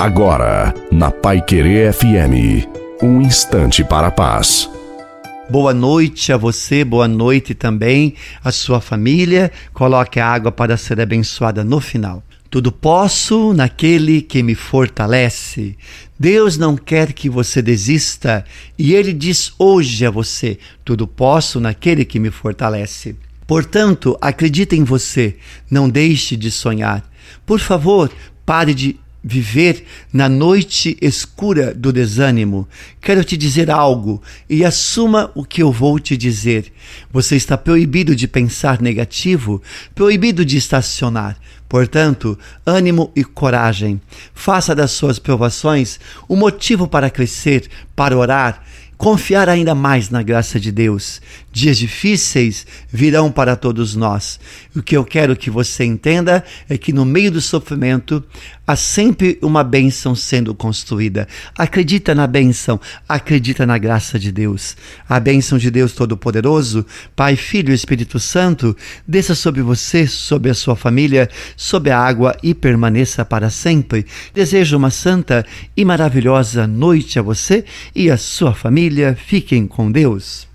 Agora, na Pai Querer FM, um instante para a paz. Boa noite a você, boa noite também à sua família. Coloque a água para ser abençoada no final. Tudo posso naquele que me fortalece. Deus não quer que você desista e Ele diz hoje a você: Tudo posso naquele que me fortalece. Portanto, acredite em você, não deixe de sonhar. Por favor, pare de viver na noite escura do desânimo, quero te dizer algo e assuma o que eu vou te dizer. Você está proibido de pensar negativo, proibido de estacionar. Portanto, ânimo e coragem. Faça das suas provações um motivo para crescer, para orar, confiar ainda mais na graça de Deus. Dias difíceis virão para todos nós. O que eu quero que você entenda é que no meio do sofrimento há sempre uma bênção sendo construída. Acredita na bênção, acredita na graça de Deus. A bênção de Deus Todo-Poderoso, Pai, Filho e Espírito Santo, desça sobre você, sobre a sua família, sobre a água e permaneça para sempre. Desejo uma santa e maravilhosa noite a você e a sua família família, fiquem com Deus.